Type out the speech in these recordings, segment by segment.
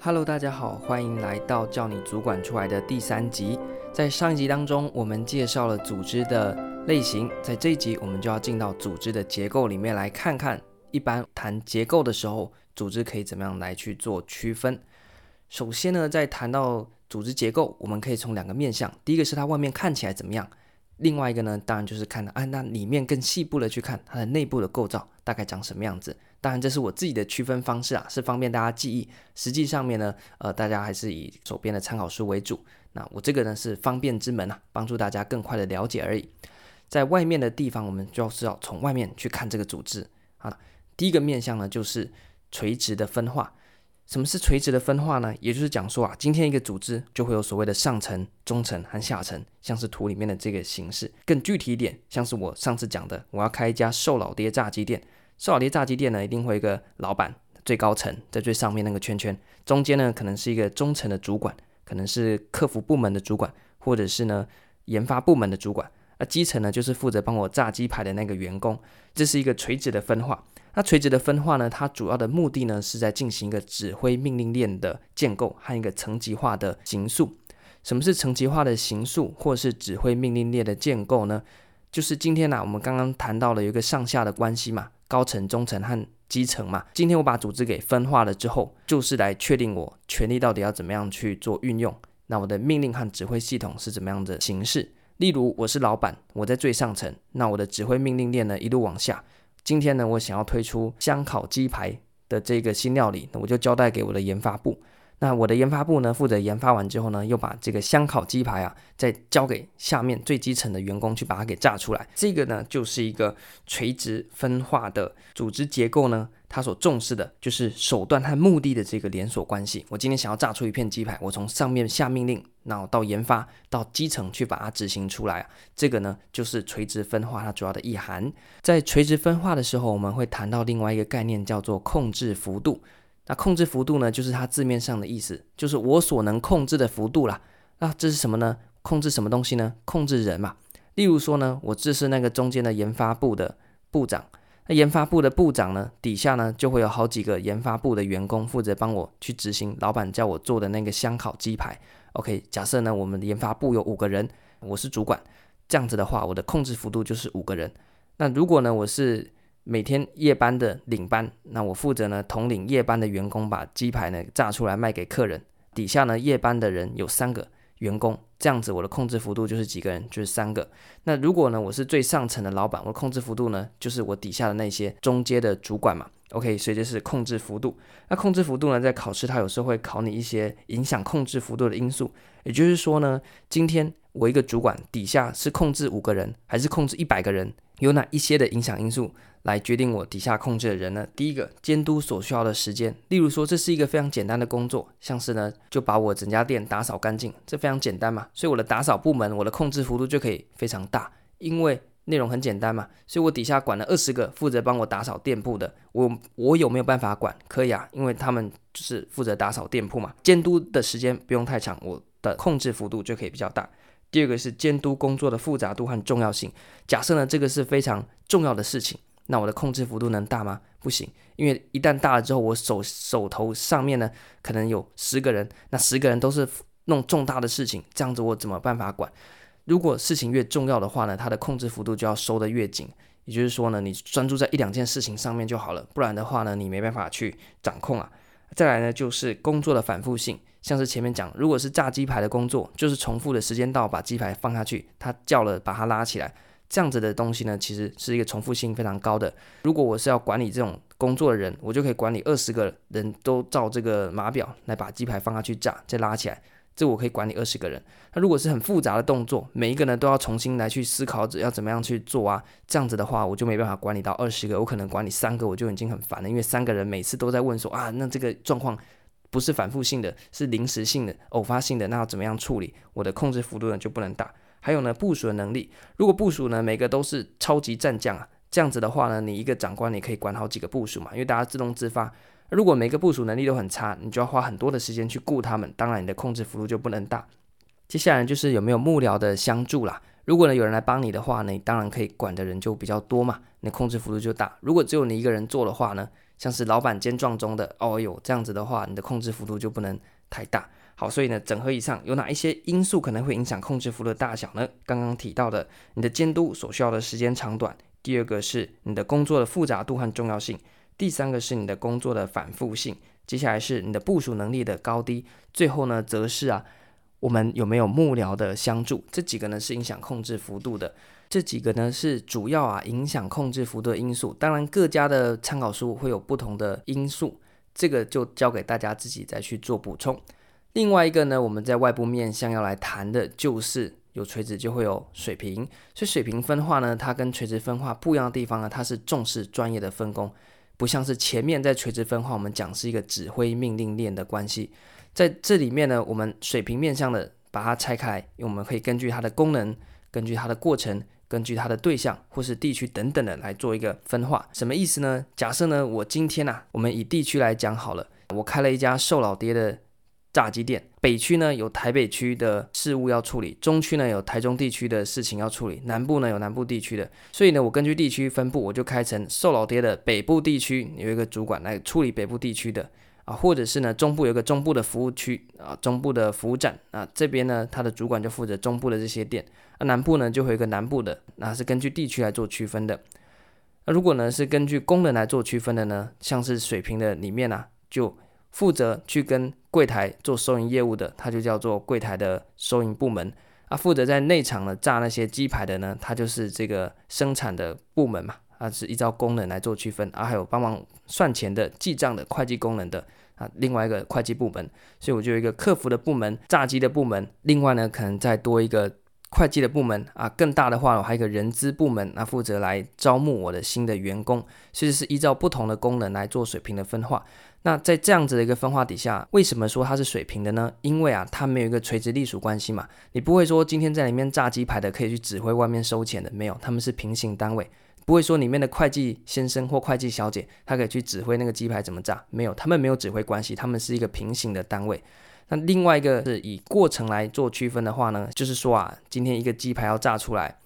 Hello，大家好，欢迎来到叫你主管出来的第三集。在上一集当中，我们介绍了组织的类型，在这一集我们就要进到组织的结构里面来看看。一般谈结构的时候，组织可以怎么样来去做区分？首先呢，在谈到组织结构，我们可以从两个面向，第一个是它外面看起来怎么样，另外一个呢，当然就是看啊，那里面更细部的去看它的内部的构造大概长什么样子。当然，这是我自己的区分方式啊，是方便大家记忆。实际上面呢，呃，大家还是以手边的参考书为主。那我这个呢是方便之门啊，帮助大家更快的了解而已。在外面的地方，我们就是要从外面去看这个组织啊。第一个面向呢，就是垂直的分化。什么是垂直的分化呢？也就是讲说啊，今天一个组织就会有所谓的上层、中层和下层，像是图里面的这个形式。更具体一点，像是我上次讲的，我要开一家瘦老爹炸鸡店。瘦老爹炸鸡店呢，一定会有一个老板，最高层在最上面那个圈圈，中间呢可能是一个中层的主管，可能是客服部门的主管，或者是呢研发部门的主管，而基层呢就是负责帮我炸鸡排的那个员工，这是一个垂直的分化。那垂直的分化呢，它主要的目的呢是在进行一个指挥命令链的建构和一个层级化的形塑。什么是层级化的形塑，或是指挥命令链的建构呢？就是今天呢、我们刚刚谈到了有一个上下的关系嘛。高层、中层和基层嘛，今天我把组织给分化了之后，就是来确定我权力到底要怎么样去做运用。那我的命令和指挥系统是怎么样的形式？例如，我是老板，我在最上层，那我的指挥命令链呢一路往下。今天呢，我想要推出香烤鸡排的这个新料理，那我就交代给我的研发部。那我的研发部呢，负责研发完之后呢，又把这个香烤鸡排啊，再交给下面最基层的员工去把它给炸出来。这个呢，就是一个垂直分化的组织结构呢，它所重视的就是手段和目的的这个连锁关系。我今天想要炸出一片鸡排，我从上面下命令，然后到研发到基层去把它执行出来啊。这个呢，就是垂直分化它主要的意涵。在垂直分化的时候，我们会谈到另外一个概念，叫做控制幅度。那控制幅度呢，就是它字面上的意思，就是我所能控制的幅度啦。那这是什么呢？控制什么东西呢？控制人嘛。例如说呢，我这是那个中间的研发部的部长，那研发部的部长呢，底下呢就会有好几个研发部的员工负责帮我去执行老板叫我做的那个香烤鸡排。OK，假设呢我们研发部有五个人，我是主管，这样子的话，我的控制幅度就是五个人。那如果呢我是每天夜班的领班，那我负责呢统领夜班的员工把鸡排呢炸出来卖给客人。底下呢夜班的人有三个员工，这样子我的控制幅度就是几个人，就是三个。那如果呢我是最上层的老板，我控制幅度呢就是我底下的那些中阶的主管嘛。OK，所以这是控制幅度。那控制幅度呢，在考试它有时候会考你一些影响控制幅度的因素，也就是说呢，今天我一个主管底下是控制五个人，还是控制一百个人？有哪一些的影响因素来决定我底下控制的人呢？第一个，监督所需要的时间。例如说，这是一个非常简单的工作，像是呢，就把我整家店打扫干净，这非常简单嘛。所以我的打扫部门，我的控制幅度就可以非常大，因为内容很简单嘛。所以我底下管了二十个负责帮我打扫店铺的，我我有没有办法管？可以啊，因为他们就是负责打扫店铺嘛。监督的时间不用太长，我的控制幅度就可以比较大。第二个是监督工作的复杂度和重要性。假设呢，这个是非常重要的事情，那我的控制幅度能大吗？不行，因为一旦大了之后，我手手头上面呢可能有十个人，那十个人都是弄重大的事情，这样子我怎么办法管？如果事情越重要的话呢，它的控制幅度就要收得越紧。也就是说呢，你专注在一两件事情上面就好了，不然的话呢，你没办法去掌控啊。再来呢，就是工作的反复性。像是前面讲，如果是炸鸡排的工作，就是重复的时间到，把鸡排放下去，他叫了把它拉起来，这样子的东西呢，其实是一个重复性非常高的。如果我是要管理这种工作的人，我就可以管理二十个人都照这个码表来把鸡排放下去炸，再拉起来，这我可以管理二十个人。那如果是很复杂的动作，每一个呢都要重新来去思考要怎么样去做啊，这样子的话，我就没办法管理到二十个，我可能管理三个我就已经很烦了，因为三个人每次都在问说啊，那这个状况。不是反复性的，是临时性的、偶发性的，那要怎么样处理？我的控制幅度呢就不能大。还有呢，部署的能力，如果部署呢每个都是超级战将啊，这样子的话呢，你一个长官你可以管好几个部署嘛，因为大家自动自发。如果每个部署能力都很差，你就要花很多的时间去顾他们，当然你的控制幅度就不能大。接下来就是有没有幕僚的相助啦。如果呢有人来帮你的话呢，你当然可以管的人就比较多嘛，你控制幅度就大。如果只有你一个人做的话呢，像是老板兼撞中的，哦哟，这样子的话，你的控制幅度就不能太大。好，所以呢，整合以上有哪一些因素可能会影响控制幅度的大小呢？刚刚提到的，你的监督所需要的时间长短；第二个是你的工作的复杂度和重要性；第三个是你的工作的反复性；接下来是你的部署能力的高低；最后呢，则是啊，我们有没有幕僚的相助？这几个呢是影响控制幅度的。这几个呢是主要啊影响控制幅度的因素，当然各家的参考书会有不同的因素，这个就交给大家自己再去做补充。另外一个呢，我们在外部面向要来谈的就是有垂直就会有水平，所以水平分化呢，它跟垂直分化不一样的地方呢，它是重视专业的分工，不像是前面在垂直分化我们讲是一个指挥命令链的关系，在这里面呢，我们水平面向的把它拆开，因为我们可以根据它的功能，根据它的过程。根据它的对象或是地区等等的来做一个分化，什么意思呢？假设呢，我今天啊，我们以地区来讲好了，我开了一家瘦老爹的炸鸡店，北区呢有台北区的事务要处理，中区呢有台中地区的事情要处理，南部呢有南部地区的，所以呢，我根据地区分布，我就开成瘦老爹的北部地区有一个主管来处理北部地区的。啊，或者是呢，中部有个中部的服务区啊，中部的服务站啊，这边呢，它的主管就负责中部的这些店。那南部呢，就会有个南部的，那是根据地区来做区分的。那如果呢是根据功能来做区分的呢，像是水平的里面啊，就负责去跟柜台做收银业务的，它就叫做柜台的收银部门。啊，负责在内场呢炸那些鸡排的呢，它就是这个生产的部门嘛。啊，是依照功能来做区分。啊，还有帮忙算钱的、记账的、会计功能的。啊，另外一个会计部门，所以我就有一个客服的部门、炸鸡的部门，另外呢，可能再多一个会计的部门啊，更大的话，我还有一个人资部门，那负责来招募我的新的员工，其实是依照不同的功能来做水平的分化。那在这样子的一个分化底下，为什么说它是水平的呢？因为啊，它没有一个垂直隶属关系嘛，你不会说今天在里面炸鸡排的可以去指挥外面收钱的，没有，他们是平行单位。不会说里面的会计先生或会计小姐，他可以去指挥那个鸡排怎么炸，没有，他们没有指挥关系，他们是一个平行的单位。那另外一个是以过程来做区分的话呢，就是说啊，今天一个鸡排要炸出来，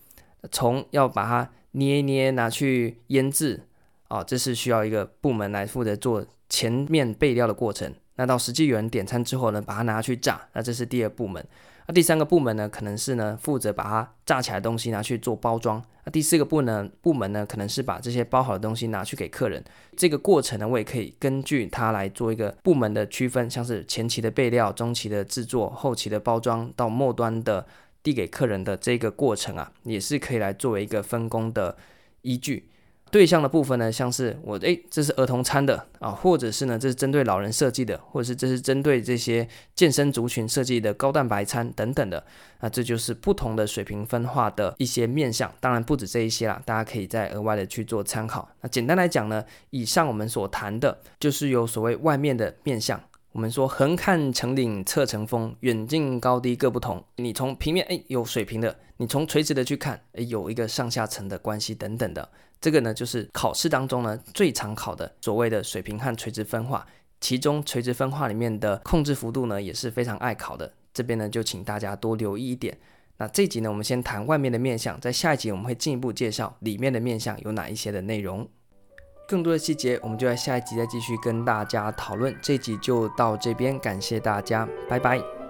从要把它捏一捏拿去腌制，啊，这是需要一个部门来负责做前面备料的过程。那到实际有人点餐之后呢，把它拿去炸，那这是第二部门。那第三个部门呢，可能是呢负责把它炸起来的东西拿去做包装。那第四个部呢部门呢，可能是把这些包好的东西拿去给客人。这个过程呢，我也可以根据它来做一个部门的区分，像是前期的备料、中期的制作、后期的包装到末端的递给客人的这个过程啊，也是可以来作为一个分工的依据。对象的部分呢，像是我诶，这是儿童餐的啊，或者是呢，这是针对老人设计的，或者是这是针对这些健身族群设计的高蛋白餐等等的，那这就是不同的水平分化的一些面向，当然不止这一些啦，大家可以再额外的去做参考。那简单来讲呢，以上我们所谈的就是有所谓外面的面向。我们说横看成岭侧成峰，远近高低各不同。你从平面诶有水平的，你从垂直的去看诶有一个上下层的关系等等的。这个呢就是考试当中呢最常考的所谓的水平和垂直分化。其中垂直分化里面的控制幅度呢也是非常爱考的。这边呢就请大家多留意一点。那这集呢我们先谈外面的面向，在下一集我们会进一步介绍里面的面向有哪一些的内容。更多的细节，我们就在下一集再继续跟大家讨论。这集就到这边，感谢大家，拜拜。